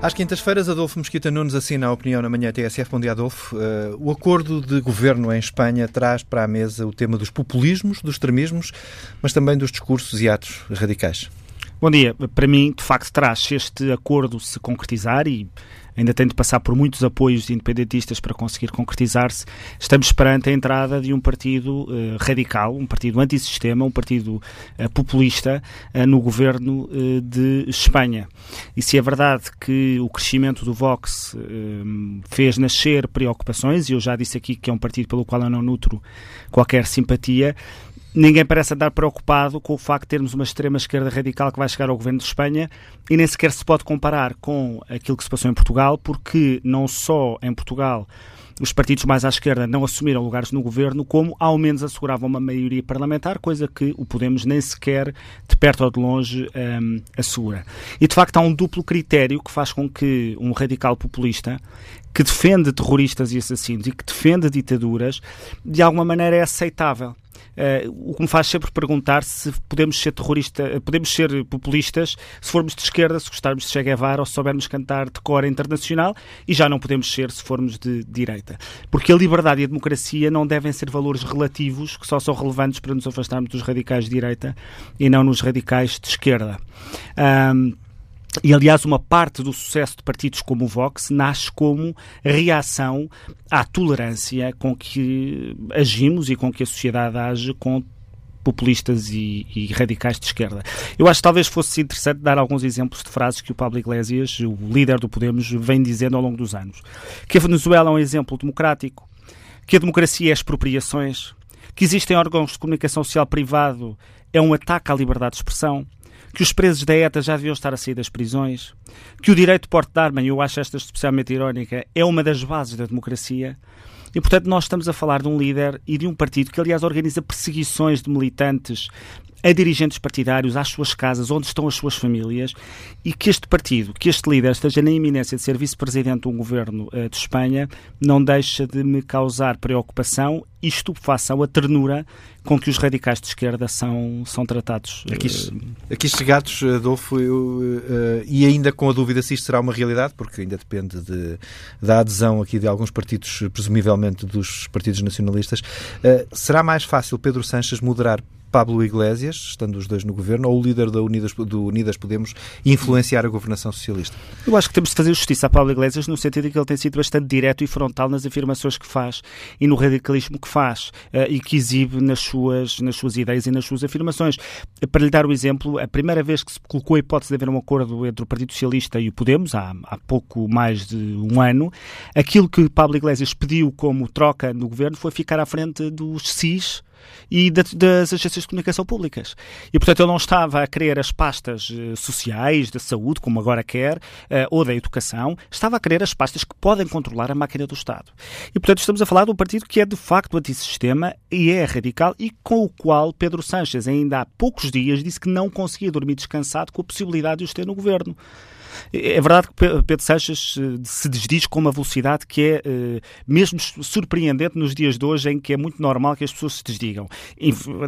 Às quintas-feiras, Adolfo Mesquita Nunes assina a opinião na manhã TSF. Bom dia, Adolfo. Uh, o acordo de governo em Espanha traz para a mesa o tema dos populismos, dos extremismos, mas também dos discursos e atos radicais. Bom dia. Para mim, de facto, traz este acordo se concretizar e ainda tem de passar por muitos apoios independentistas para conseguir concretizar-se. Estamos perante a entrada de um partido uh, radical, um partido antissistema, um partido uh, populista uh, no governo de Espanha. E se é verdade que o crescimento do Vox fez nascer preocupações, e eu já disse aqui que é um partido pelo qual eu não nutro qualquer simpatia, ninguém parece andar preocupado com o facto de termos uma extrema-esquerda radical que vai chegar ao governo de Espanha e nem sequer se pode comparar com aquilo que se passou em Portugal, porque não só em Portugal os partidos mais à esquerda não assumiram lugares no governo, como ao menos asseguravam uma maioria parlamentar, coisa que o Podemos nem sequer de perto ou de longe um, assegura. E de facto há um duplo critério que faz com que um radical populista que defende terroristas e assassinos e que defende ditaduras, de alguma maneira é aceitável. Uh, o que me faz sempre perguntar se podemos ser terrorista, podemos ser populistas se formos de esquerda, se gostarmos de Che Guevara ou se soubermos cantar de cor internacional e já não podemos ser se formos de direita. Porque a liberdade e a democracia não devem ser valores relativos que só são relevantes para nos afastarmos dos radicais de direita e não nos radicais de esquerda. E, aliás, uma parte do sucesso de partidos como o Vox nasce como reação à tolerância com que agimos e com que a sociedade age com populistas e, e, radicais de esquerda. Eu acho que talvez fosse interessante dar alguns exemplos de frases que o Pablo Iglesias, o líder do Podemos, vem dizendo ao longo dos anos. Que a Venezuela é um exemplo democrático, que a democracia é expropriações, que existem órgãos de comunicação social privado é um ataque à liberdade de expressão, que os presos da ETA já deviam estar a sair das prisões, que o direito de porte de arma, e eu acho esta especialmente irónica, é uma das bases da democracia. E, portanto, nós estamos a falar de um líder e de um partido que, aliás, organiza perseguições de militantes a dirigentes partidários, às suas casas, onde estão as suas famílias, e que este partido, que este líder esteja na iminência de ser vice-presidente de um governo uh, de Espanha, não deixa de me causar preocupação e estupefação, a ternura com que os radicais de esquerda são, são tratados. Aqui, uh, aqui chegados, Adolfo, eu, uh, e ainda com a dúvida se isto será uma realidade, porque ainda depende de, da adesão aqui de alguns partidos, presumivelmente dos partidos nacionalistas, será mais fácil Pedro Sanches moderar Pablo Iglesias, estando os dois no governo, ou o líder da Unidas, do Unidas Podemos influenciar a governação socialista? Eu acho que temos de fazer justiça a Pablo Iglesias no sentido de que ele tem sido bastante direto e frontal nas afirmações que faz e no radicalismo que faz uh, e que exibe nas suas, nas suas ideias e nas suas afirmações. Para lhe dar o exemplo, a primeira vez que se colocou a hipótese de haver um acordo entre o Partido Socialista e o Podemos, há, há pouco mais de um ano, aquilo que Pablo Iglesias pediu como troca no governo foi ficar à frente dos CIS e das agências de comunicação públicas. E, portanto, ele não estava a querer as pastas eh, sociais, da saúde, como agora quer, eh, ou da educação, estava a querer as pastas que podem controlar a máquina do Estado. E, portanto, estamos a falar de um partido que é de facto antissistema e é radical e com o qual Pedro Sánchez, ainda há poucos dias, disse que não conseguia dormir descansado com a possibilidade de os ter no governo. É verdade que Pedro Sanches eh, se desdiz com uma velocidade que é eh, mesmo surpreendente nos dias de hoje, em que é muito normal que as pessoas se desdigam.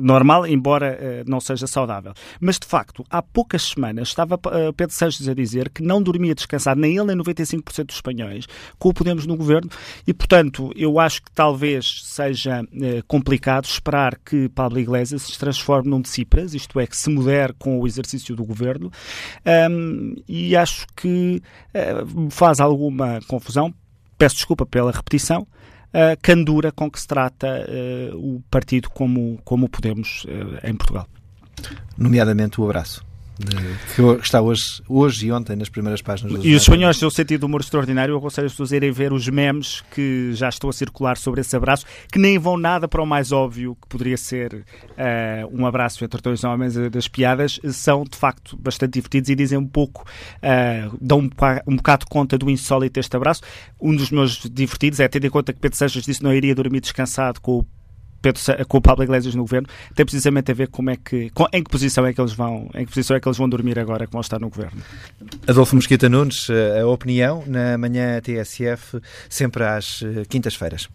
Normal, embora eh, não seja saudável. Mas, de facto, há poucas semanas estava Pedro Sanches a dizer que não dormia descansado, nem ele nem 95% dos espanhóis, com o Podemos no governo, e, portanto, eu acho que talvez seja complicado esperar que Pablo Iglesias se transforme num de Cipras, isto é, que se modere com o exercício do governo, um, e acho acho que uh, faz alguma confusão, peço desculpa pela repetição, a candura com que se trata uh, o partido como, como Podemos uh, em Portugal. Nomeadamente o abraço que está hoje, hoje e ontem nas primeiras páginas. E os espanhóis têm um sentido de humor extraordinário. Eu aconselho as pessoas a irem ver os memes que já estão a circular sobre esse abraço, que nem vão nada para o mais óbvio que poderia ser uh, um abraço entre dois homens. Eh, das piadas são de facto bastante divertidos e dizem um pouco, uh, dão um, um bocado conta do insólito deste abraço. Um dos meus divertidos é, tendo em conta que Pedro Sanches disse que não iria dormir descansado com o Pedro, com o Pablo Iglesias no governo, tem precisamente a ver como é que, com, em que posição é que eles vão, em que posição é que eles vão dormir agora que vão estar no governo. Adolfo Mosquita Nunes, a opinião na manhã TSF, sempre às eh, quintas-feiras.